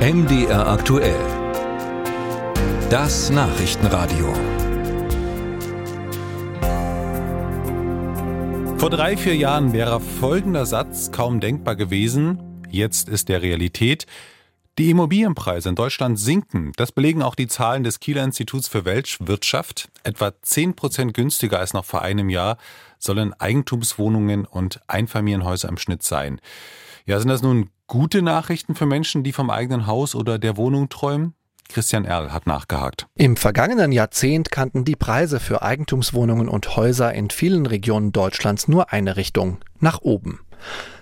MDR aktuell. Das Nachrichtenradio. Vor drei, vier Jahren wäre folgender Satz kaum denkbar gewesen. Jetzt ist der Realität. Die Immobilienpreise in Deutschland sinken. Das belegen auch die Zahlen des Kieler Instituts für Weltwirtschaft. Etwa 10 Prozent günstiger als noch vor einem Jahr sollen Eigentumswohnungen und Einfamilienhäuser im Schnitt sein. Ja, sind das nun gute Nachrichten für Menschen, die vom eigenen Haus oder der Wohnung träumen? Christian Erl hat nachgehakt. Im vergangenen Jahrzehnt kannten die Preise für Eigentumswohnungen und Häuser in vielen Regionen Deutschlands nur eine Richtung, nach oben.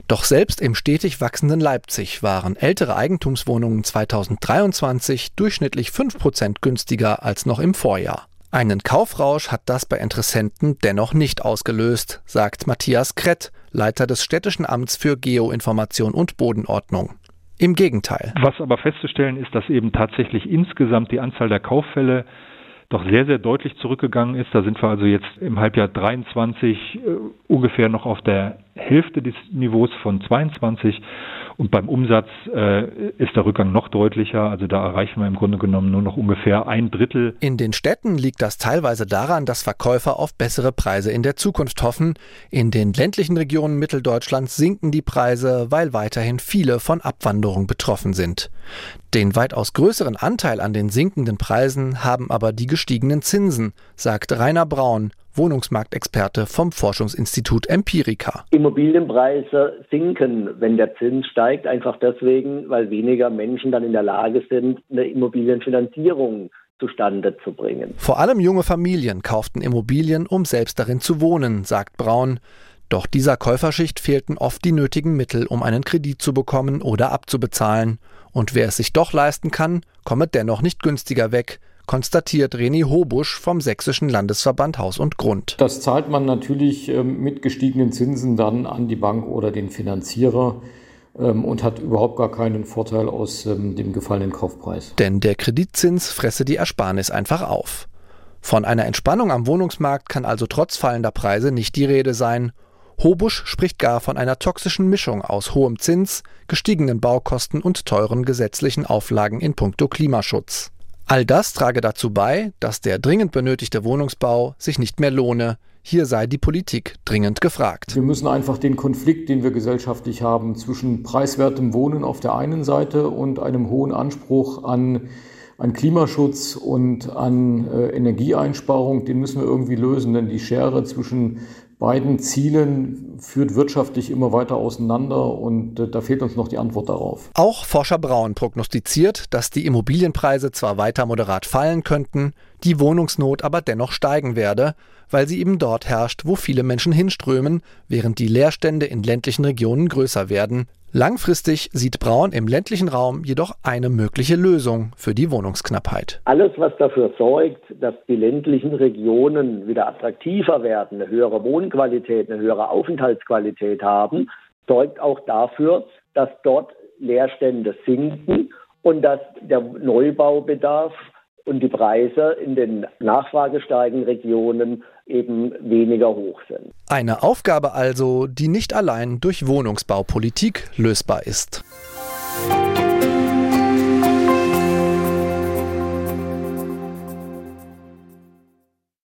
Doch selbst im stetig wachsenden Leipzig waren ältere Eigentumswohnungen 2023 durchschnittlich 5% günstiger als noch im Vorjahr. Einen Kaufrausch hat das bei Interessenten dennoch nicht ausgelöst, sagt Matthias Krett, Leiter des Städtischen Amts für Geoinformation und Bodenordnung. Im Gegenteil. Was aber festzustellen ist, dass eben tatsächlich insgesamt die Anzahl der Kauffälle doch sehr, sehr deutlich zurückgegangen ist. Da sind wir also jetzt im Halbjahr 23 äh, ungefähr noch auf der Hälfte des Niveaus von 22 und beim Umsatz äh, ist der Rückgang noch deutlicher. Also da erreichen wir im Grunde genommen nur noch ungefähr ein Drittel. In den Städten liegt das teilweise daran, dass Verkäufer auf bessere Preise in der Zukunft hoffen. In den ländlichen Regionen Mitteldeutschlands sinken die Preise, weil weiterhin viele von Abwanderung betroffen sind. Den weitaus größeren Anteil an den sinkenden Preisen haben aber die gestiegenen Zinsen, sagt Rainer Braun, Wohnungsmarktexperte vom Forschungsinstitut Empirica. Immobilienpreise sinken, wenn der Zins steigt, einfach deswegen, weil weniger Menschen dann in der Lage sind, eine Immobilienfinanzierung zustande zu bringen. Vor allem junge Familien kauften Immobilien, um selbst darin zu wohnen, sagt Braun. Doch dieser Käuferschicht fehlten oft die nötigen Mittel, um einen Kredit zu bekommen oder abzubezahlen. Und wer es sich doch leisten kann, komme dennoch nicht günstiger weg, konstatiert René Hobusch vom Sächsischen Landesverband Haus und Grund. Das zahlt man natürlich ähm, mit gestiegenen Zinsen dann an die Bank oder den Finanzierer ähm, und hat überhaupt gar keinen Vorteil aus ähm, dem gefallenen Kaufpreis. Denn der Kreditzins fresse die Ersparnis einfach auf. Von einer Entspannung am Wohnungsmarkt kann also trotz fallender Preise nicht die Rede sein. Hobusch spricht gar von einer toxischen Mischung aus hohem Zins, gestiegenen Baukosten und teuren gesetzlichen Auflagen in puncto Klimaschutz. All das trage dazu bei, dass der dringend benötigte Wohnungsbau sich nicht mehr lohne. Hier sei die Politik dringend gefragt. Wir müssen einfach den Konflikt, den wir gesellschaftlich haben, zwischen preiswertem Wohnen auf der einen Seite und einem hohen Anspruch an, an Klimaschutz und an äh, Energieeinsparung, den müssen wir irgendwie lösen. Denn die Schere zwischen beiden Zielen führt wirtschaftlich immer weiter auseinander und äh, da fehlt uns noch die Antwort darauf. Auch Forscher Braun prognostiziert, dass die Immobilienpreise zwar weiter moderat fallen könnten, die Wohnungsnot aber dennoch steigen werde, weil sie eben dort herrscht, wo viele Menschen hinströmen, während die Leerstände in ländlichen Regionen größer werden, Langfristig sieht Braun im ländlichen Raum jedoch eine mögliche Lösung für die Wohnungsknappheit. Alles, was dafür sorgt, dass die ländlichen Regionen wieder attraktiver werden, eine höhere Wohnqualität, eine höhere Aufenthaltsqualität haben, sorgt auch dafür, dass dort Leerstände sinken und dass der Neubaubedarf und die Preise in den nachfragesteigenden Regionen eben weniger hoch sind. Eine Aufgabe also, die nicht allein durch Wohnungsbaupolitik lösbar ist.